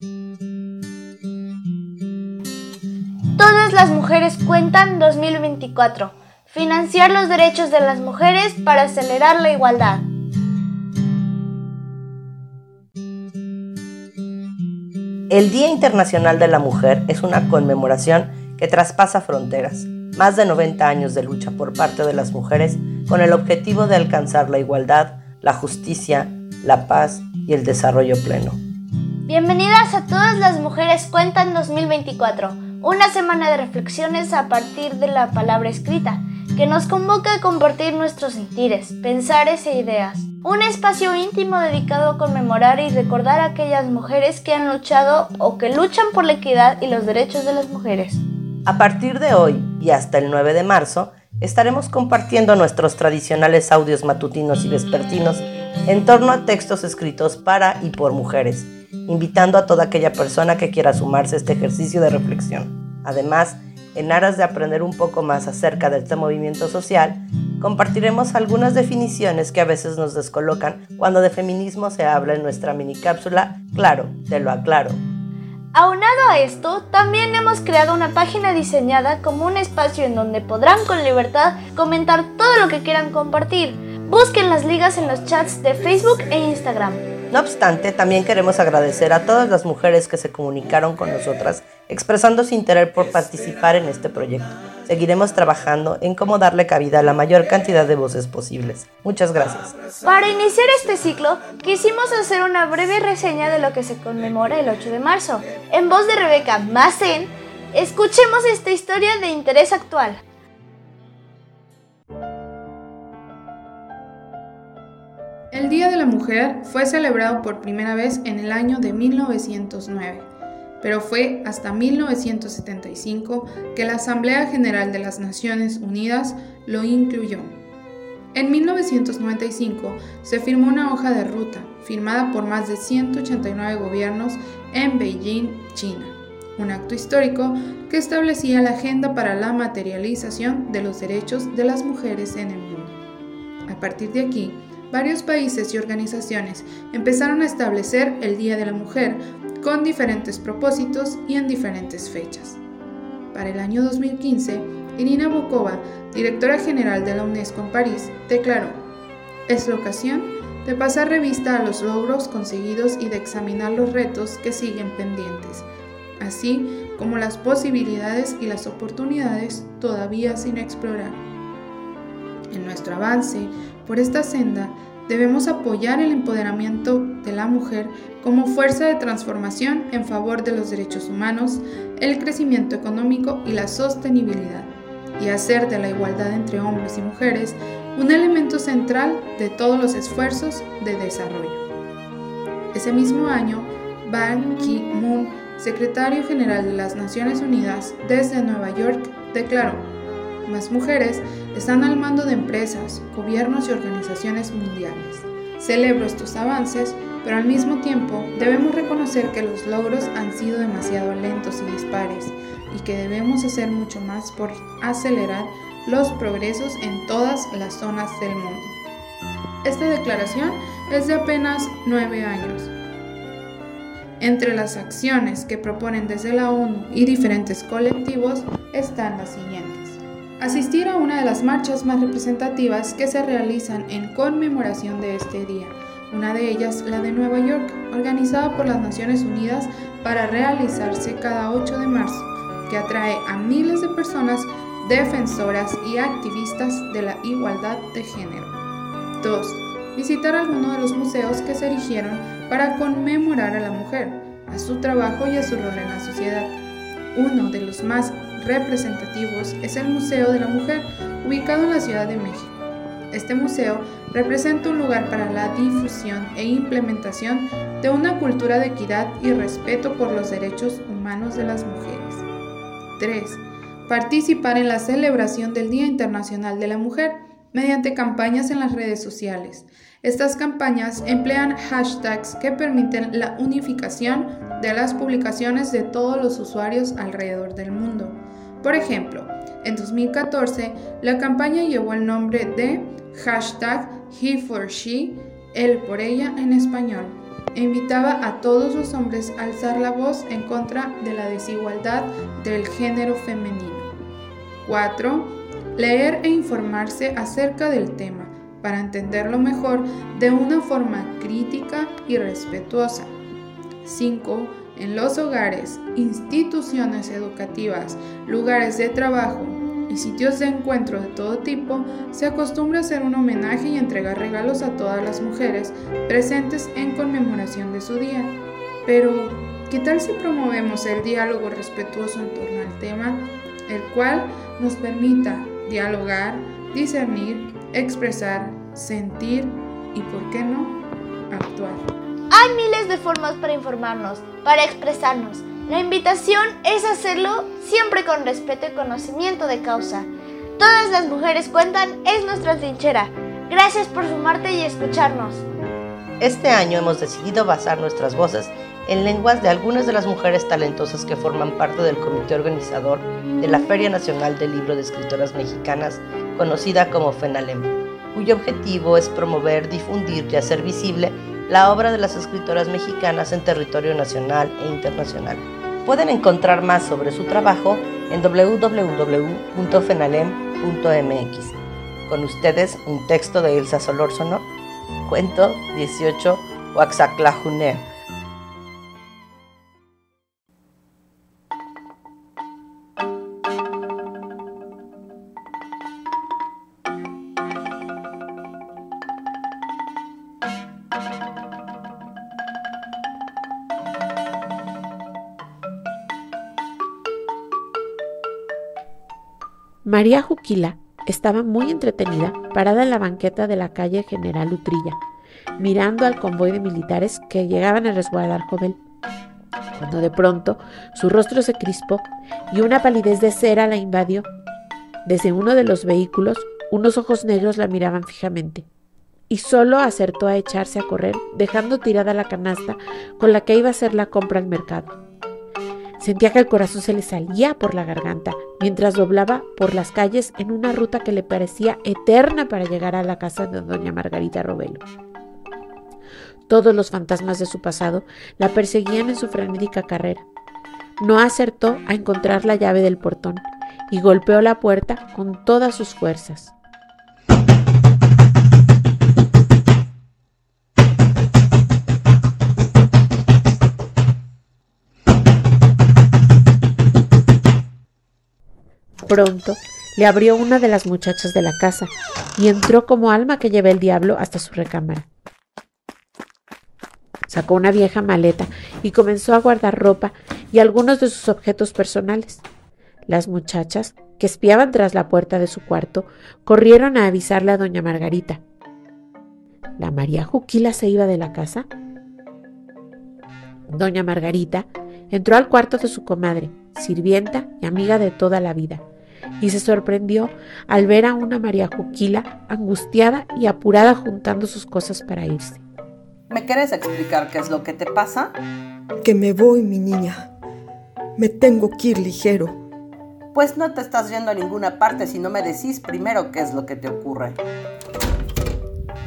Todas las mujeres cuentan 2024. Financiar los derechos de las mujeres para acelerar la igualdad. El Día Internacional de la Mujer es una conmemoración que traspasa fronteras, más de 90 años de lucha por parte de las mujeres con el objetivo de alcanzar la igualdad, la justicia, la paz y el desarrollo pleno. Bienvenidas a todas las mujeres Cuentan 2024, una semana de reflexiones a partir de la palabra escrita, que nos convoca a compartir nuestros sentires, pensares e ideas. Un espacio íntimo dedicado a conmemorar y recordar a aquellas mujeres que han luchado o que luchan por la equidad y los derechos de las mujeres. A partir de hoy y hasta el 9 de marzo, estaremos compartiendo nuestros tradicionales audios matutinos y vespertinos en torno a textos escritos para y por mujeres, invitando a toda aquella persona que quiera sumarse a este ejercicio de reflexión. Además, en aras de aprender un poco más acerca de este movimiento social, compartiremos algunas definiciones que a veces nos descolocan cuando de feminismo se habla en nuestra mini cápsula Claro, te lo aclaro. Aunado a esto, también hemos creado una página diseñada como un espacio en donde podrán con libertad comentar todo lo que quieran compartir. Busquen las ligas en los chats de Facebook e Instagram. No obstante, también queremos agradecer a todas las mujeres que se comunicaron con nosotras expresando su interés por participar en este proyecto. Seguiremos trabajando en cómo darle cabida a la mayor cantidad de voces posibles. Muchas gracias. Para iniciar este ciclo, quisimos hacer una breve reseña de lo que se conmemora el 8 de marzo. En voz de Rebeca Massen, escuchemos esta historia de interés actual. El Día de la Mujer fue celebrado por primera vez en el año de 1909, pero fue hasta 1975 que la Asamblea General de las Naciones Unidas lo incluyó. En 1995 se firmó una hoja de ruta firmada por más de 189 gobiernos en Beijing, China, un acto histórico que establecía la agenda para la materialización de los derechos de las mujeres en el mundo. A partir de aquí, varios países y organizaciones empezaron a establecer el Día de la Mujer con diferentes propósitos y en diferentes fechas. Para el año 2015, Irina Bokova, directora general de la UNESCO en París, declaró, es la ocasión de pasar revista a los logros conseguidos y de examinar los retos que siguen pendientes, así como las posibilidades y las oportunidades todavía sin explorar. En nuestro avance por esta senda, debemos apoyar el empoderamiento de la mujer como fuerza de transformación en favor de los derechos humanos, el crecimiento económico y la sostenibilidad, y hacer de la igualdad entre hombres y mujeres un elemento central de todos los esfuerzos de desarrollo. Ese mismo año, Ban Ki-moon, secretario general de las Naciones Unidas desde Nueva York, declaró, más mujeres están al mando de empresas, gobiernos y organizaciones mundiales. Celebro estos avances, pero al mismo tiempo debemos reconocer que los logros han sido demasiado lentos y dispares y que debemos hacer mucho más por acelerar los progresos en todas las zonas del mundo. Esta declaración es de apenas nueve años. Entre las acciones que proponen desde la ONU y diferentes colectivos están las siguientes. Asistir a una de las marchas más representativas que se realizan en conmemoración de este día, una de ellas la de Nueva York, organizada por las Naciones Unidas para realizarse cada 8 de marzo, que atrae a miles de personas defensoras y activistas de la igualdad de género. 2. Visitar alguno de los museos que se erigieron para conmemorar a la mujer, a su trabajo y a su rol en la sociedad. Uno de los más representativos es el Museo de la Mujer, ubicado en la Ciudad de México. Este museo representa un lugar para la difusión e implementación de una cultura de equidad y respeto por los derechos humanos de las mujeres. 3. Participar en la celebración del Día Internacional de la Mujer mediante campañas en las redes sociales. Estas campañas emplean hashtags que permiten la unificación de las publicaciones de todos los usuarios alrededor del mundo. Por ejemplo, en 2014 la campaña llevó el nombre de hashtag He for She, él por ella en español. e invitaba a todos los hombres a alzar la voz en contra de la desigualdad del género femenino. 4. Leer e informarse acerca del tema para entenderlo mejor de una forma crítica y respetuosa. 5. En los hogares, instituciones educativas, lugares de trabajo y sitios de encuentro de todo tipo, se acostumbra hacer un homenaje y entregar regalos a todas las mujeres presentes en conmemoración de su día. Pero, ¿qué tal si promovemos el diálogo respetuoso en torno al tema, el cual nos permita dialogar, discernir, expresar, sentir y, por qué no, actuar. Hay de formas para informarnos, para expresarnos. La invitación es hacerlo siempre con respeto y conocimiento de causa. Todas las mujeres cuentan es nuestra trinchera. Gracias por sumarte y escucharnos. Este año hemos decidido basar nuestras voces en lenguas de algunas de las mujeres talentosas que forman parte del comité organizador de la Feria Nacional del Libro de Escritoras Mexicanas, conocida como FENALEM, cuyo objetivo es promover, difundir y hacer visible la obra de las escritoras mexicanas en territorio nacional e internacional. Pueden encontrar más sobre su trabajo en www.fenalem.mx. Con ustedes un texto de Elsa Solórzano, cuento 18 Huaxaclajuner. María Juquila estaba muy entretenida parada en la banqueta de la calle General Utrilla, mirando al convoy de militares que llegaban a resguardar Jovel. Cuando de pronto su rostro se crispó y una palidez de cera la invadió. Desde uno de los vehículos, unos ojos negros la miraban fijamente, y solo acertó a echarse a correr, dejando tirada la canasta con la que iba a hacer la compra al mercado. Sentía que el corazón se le salía por la garganta mientras doblaba por las calles en una ruta que le parecía eterna para llegar a la casa de doña Margarita Robelo. Todos los fantasmas de su pasado la perseguían en su frenética carrera. No acertó a encontrar la llave del portón y golpeó la puerta con todas sus fuerzas. Pronto le abrió una de las muchachas de la casa y entró como alma que lleva el diablo hasta su recámara. Sacó una vieja maleta y comenzó a guardar ropa y algunos de sus objetos personales. Las muchachas, que espiaban tras la puerta de su cuarto, corrieron a avisarle a doña Margarita. ¿La María Juquila se iba de la casa? Doña Margarita entró al cuarto de su comadre, sirvienta y amiga de toda la vida y se sorprendió al ver a una María Juquila angustiada y apurada juntando sus cosas para irse. ¿Me quieres explicar qué es lo que te pasa? Que me voy, mi niña. Me tengo que ir ligero. Pues no te estás yendo a ninguna parte si no me decís primero qué es lo que te ocurre.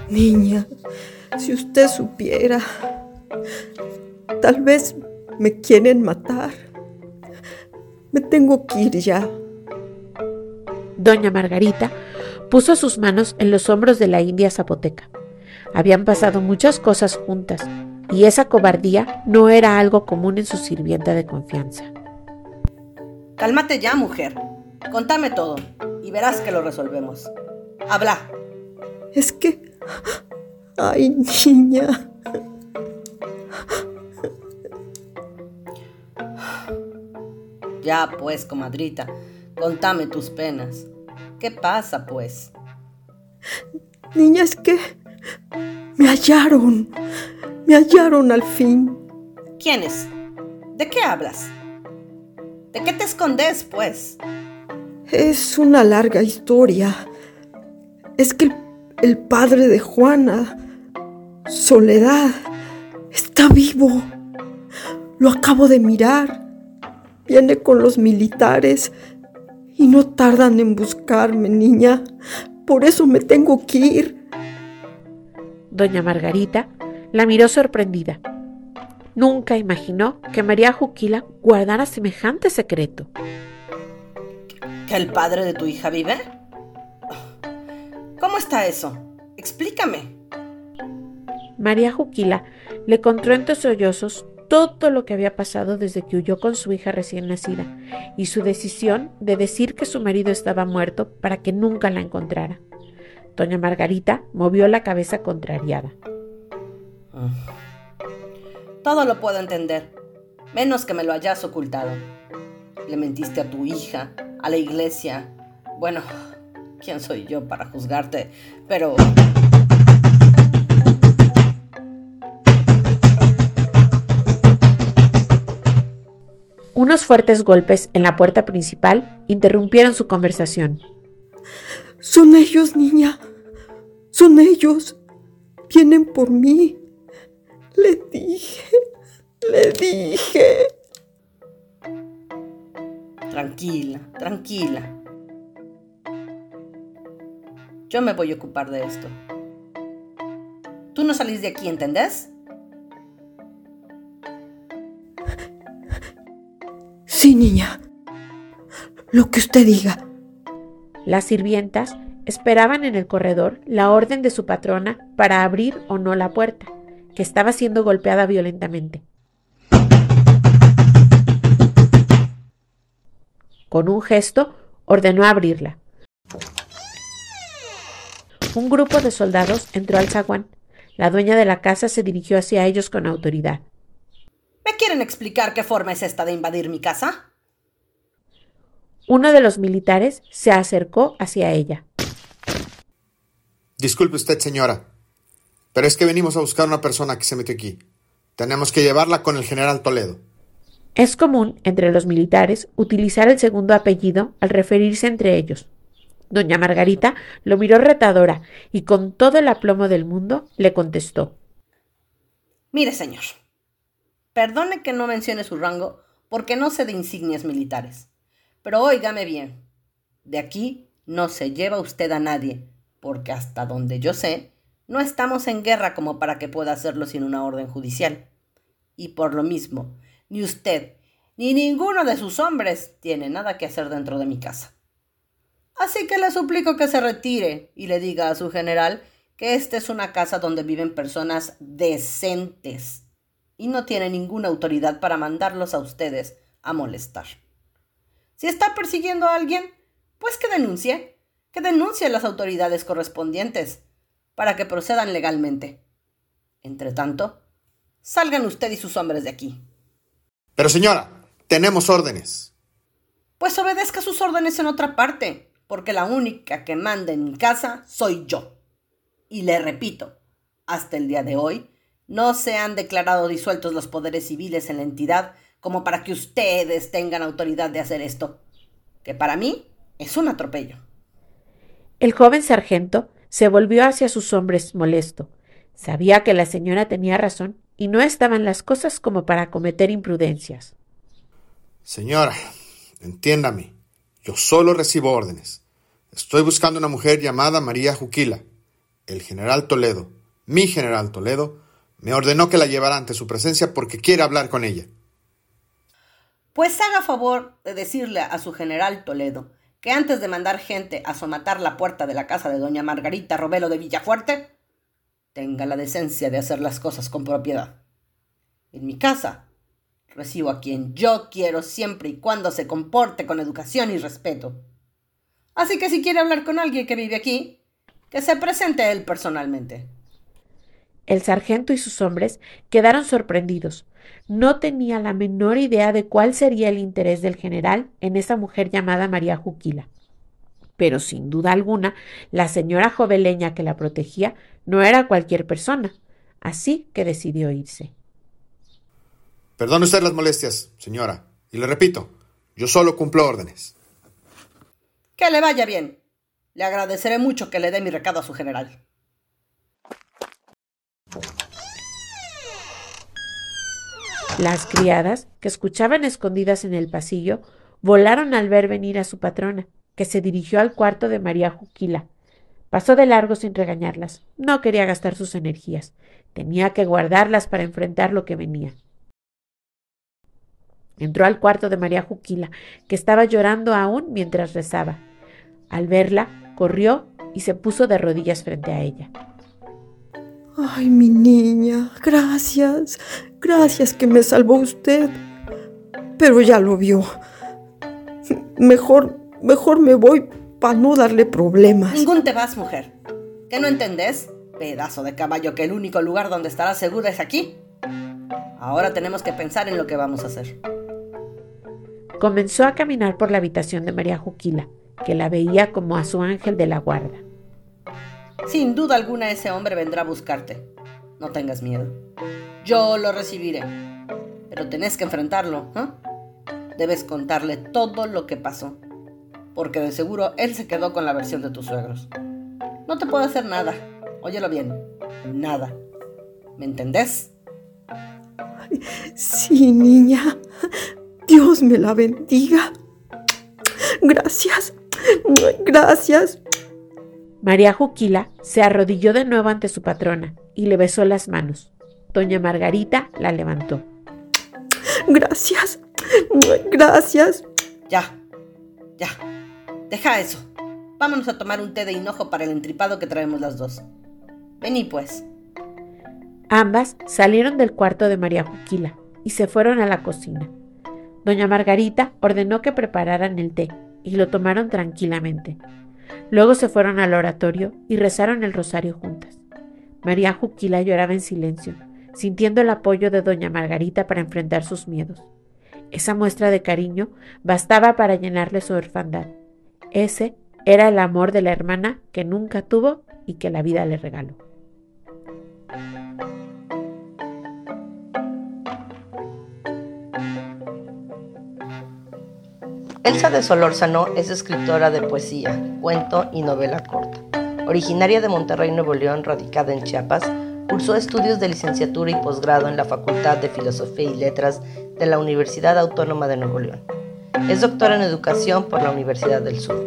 Niña, si usted supiera, tal vez me quieren matar. Me tengo que ir ya. Doña Margarita puso sus manos en los hombros de la india zapoteca. Habían pasado muchas cosas juntas, y esa cobardía no era algo común en su sirvienta de confianza. Cálmate ya, mujer. Contame todo, y verás que lo resolvemos. Habla. Es que... Ay, niña. Ya, pues, comadrita, contame tus penas. ¿Qué pasa, pues? Niña, es que me hallaron. Me hallaron al fin. ¿Quiénes? ¿De qué hablas? ¿De qué te escondes, pues? Es una larga historia. Es que el, el padre de Juana, Soledad, está vivo. Lo acabo de mirar. Viene con los militares y no tardan en buscarme, niña. Por eso me tengo que ir. Doña Margarita la miró sorprendida Nunca imaginó que María Juquila guardara semejante secreto. ¿Que el padre de tu hija vive? ¿Cómo está eso? Explícame. María Juquila le contó entre sollozos todo lo que había pasado desde que huyó con su hija recién nacida y su decisión de decir que su marido estaba muerto para que nunca la encontrara. Doña Margarita movió la cabeza contrariada. Todo lo puedo entender, menos que me lo hayas ocultado. Le mentiste a tu hija, a la iglesia. Bueno, ¿quién soy yo para juzgarte? Pero... Unos fuertes golpes en la puerta principal interrumpieron su conversación. Son ellos, niña. Son ellos. Vienen por mí. Le dije. Le dije. Tranquila, tranquila. Yo me voy a ocupar de esto. Tú no salís de aquí, ¿entendés? Sí, niña. Lo que usted diga. Las sirvientas esperaban en el corredor la orden de su patrona para abrir o no la puerta, que estaba siendo golpeada violentamente. Con un gesto ordenó abrirla. Un grupo de soldados entró al zaguán. La dueña de la casa se dirigió hacia ellos con autoridad. ¿Me quieren explicar qué forma es esta de invadir mi casa? Uno de los militares se acercó hacia ella. Disculpe usted, señora, pero es que venimos a buscar una persona que se metió aquí. Tenemos que llevarla con el general Toledo. Es común entre los militares utilizar el segundo apellido al referirse entre ellos. Doña Margarita lo miró retadora y con todo el aplomo del mundo le contestó. Mire, señor, Perdone que no mencione su rango porque no sé de insignias militares. Pero óigame bien, de aquí no se lleva usted a nadie, porque hasta donde yo sé, no estamos en guerra como para que pueda hacerlo sin una orden judicial. Y por lo mismo, ni usted ni ninguno de sus hombres tiene nada que hacer dentro de mi casa. Así que le suplico que se retire y le diga a su general que esta es una casa donde viven personas decentes y no tiene ninguna autoridad para mandarlos a ustedes a molestar. Si está persiguiendo a alguien, pues que denuncie, que denuncie a las autoridades correspondientes, para que procedan legalmente. Entre tanto, salgan usted y sus hombres de aquí. Pero señora, tenemos órdenes. Pues obedezca sus órdenes en otra parte, porque la única que manda en mi casa soy yo. Y le repito, hasta el día de hoy, no se han declarado disueltos los poderes civiles en la entidad como para que ustedes tengan autoridad de hacer esto, que para mí es un atropello. El joven sargento se volvió hacia sus hombres molesto. Sabía que la señora tenía razón y no estaban las cosas como para cometer imprudencias. Señora, entiéndame, yo solo recibo órdenes. Estoy buscando una mujer llamada María Juquila. El general Toledo, mi general Toledo, me ordenó que la llevara ante su presencia porque quiere hablar con ella. Pues haga favor de decirle a su general Toledo que antes de mandar gente a somatar la puerta de la casa de doña Margarita Robelo de Villafuerte, tenga la decencia de hacer las cosas con propiedad. En mi casa recibo a quien yo quiero siempre y cuando se comporte con educación y respeto. Así que si quiere hablar con alguien que vive aquí, que se presente él personalmente. El sargento y sus hombres quedaron sorprendidos. No tenía la menor idea de cuál sería el interés del general en esa mujer llamada María Juquila. Pero sin duda alguna, la señora joveleña que la protegía no era cualquier persona, así que decidió irse. Perdone usted las molestias, señora, y le repito, yo solo cumplo órdenes. Que le vaya bien. Le agradeceré mucho que le dé mi recado a su general. Las criadas, que escuchaban escondidas en el pasillo, volaron al ver venir a su patrona, que se dirigió al cuarto de María Juquila. Pasó de largo sin regañarlas. No quería gastar sus energías. Tenía que guardarlas para enfrentar lo que venía. Entró al cuarto de María Juquila, que estaba llorando aún mientras rezaba. Al verla, corrió y se puso de rodillas frente a ella. Ay, mi niña, gracias, gracias que me salvó usted. Pero ya lo vio. Mejor, mejor me voy para no darle problemas. Ningún te vas, mujer. ¿Qué no entendés? Pedazo de caballo que el único lugar donde estarás segura es aquí. Ahora tenemos que pensar en lo que vamos a hacer. Comenzó a caminar por la habitación de María Juquila, que la veía como a su ángel de la guarda. Sin duda alguna ese hombre vendrá a buscarte. No tengas miedo. Yo lo recibiré. Pero tenés que enfrentarlo, ¿no? Debes contarle todo lo que pasó. Porque de seguro él se quedó con la versión de tus suegros. No te puedo hacer nada. Óyelo bien. Nada. ¿Me entendés? Sí, niña. Dios me la bendiga. Gracias. Gracias. María Juquila se arrodilló de nuevo ante su patrona y le besó las manos. Doña Margarita la levantó. Gracias. Gracias. Ya. Ya. Deja eso. Vámonos a tomar un té de hinojo para el entripado que traemos las dos. Vení, pues. Ambas salieron del cuarto de María Juquila y se fueron a la cocina. Doña Margarita ordenó que prepararan el té y lo tomaron tranquilamente. Luego se fueron al oratorio y rezaron el rosario juntas. María Juquila lloraba en silencio, sintiendo el apoyo de doña Margarita para enfrentar sus miedos. Esa muestra de cariño bastaba para llenarle su orfandad. Ese era el amor de la hermana que nunca tuvo y que la vida le regaló. Elsa de Solórzano es escritora de poesía, cuento y novela corta. Originaria de Monterrey, Nuevo León, radicada en Chiapas, cursó estudios de licenciatura y posgrado en la Facultad de Filosofía y Letras de la Universidad Autónoma de Nuevo León. Es doctora en educación por la Universidad del Sur.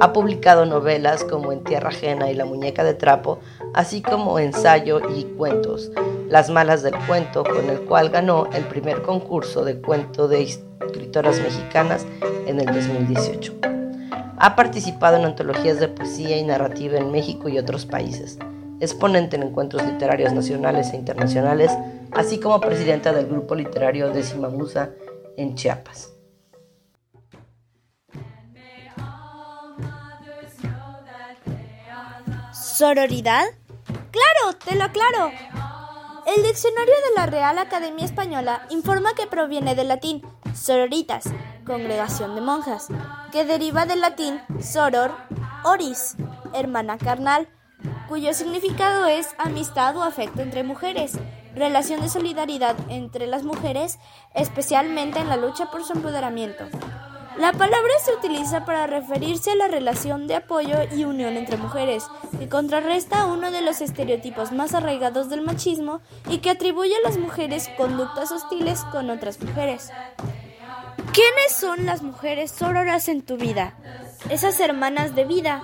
Ha publicado novelas como En Tierra Ajena y La Muñeca de Trapo, así como ensayo y cuentos, Las Malas del Cuento, con el cual ganó el primer concurso de cuento de escritoras mexicanas en el 2018. Ha participado en antologías de poesía y narrativa en México y otros países. Es ponente en encuentros literarios nacionales e internacionales, así como presidenta del grupo literario Décima Musa en Chiapas. ¿Sororidad? Claro, te lo aclaro. El diccionario de la Real Academia Española informa que proviene del latín sororitas, congregación de monjas, que deriva del latín soror, oris, hermana carnal, cuyo significado es amistad o afecto entre mujeres, relación de solidaridad entre las mujeres, especialmente en la lucha por su empoderamiento. La palabra se utiliza para referirse a la relación de apoyo y unión entre mujeres, que contrarresta uno de los estereotipos más arraigados del machismo y que atribuye a las mujeres conductas hostiles con otras mujeres. ¿Quiénes son las mujeres sororas en tu vida? Esas hermanas de vida.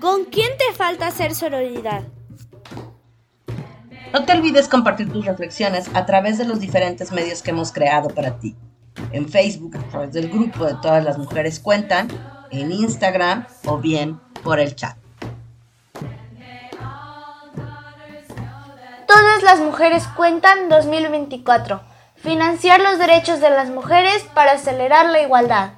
¿Con quién te falta hacer sororidad? No te olvides compartir tus reflexiones a través de los diferentes medios que hemos creado para ti. En Facebook, a través del grupo de Todas las Mujeres Cuentan, en Instagram o bien por el chat. Todas las mujeres cuentan 2024. Financiar los derechos de las mujeres para acelerar la igualdad.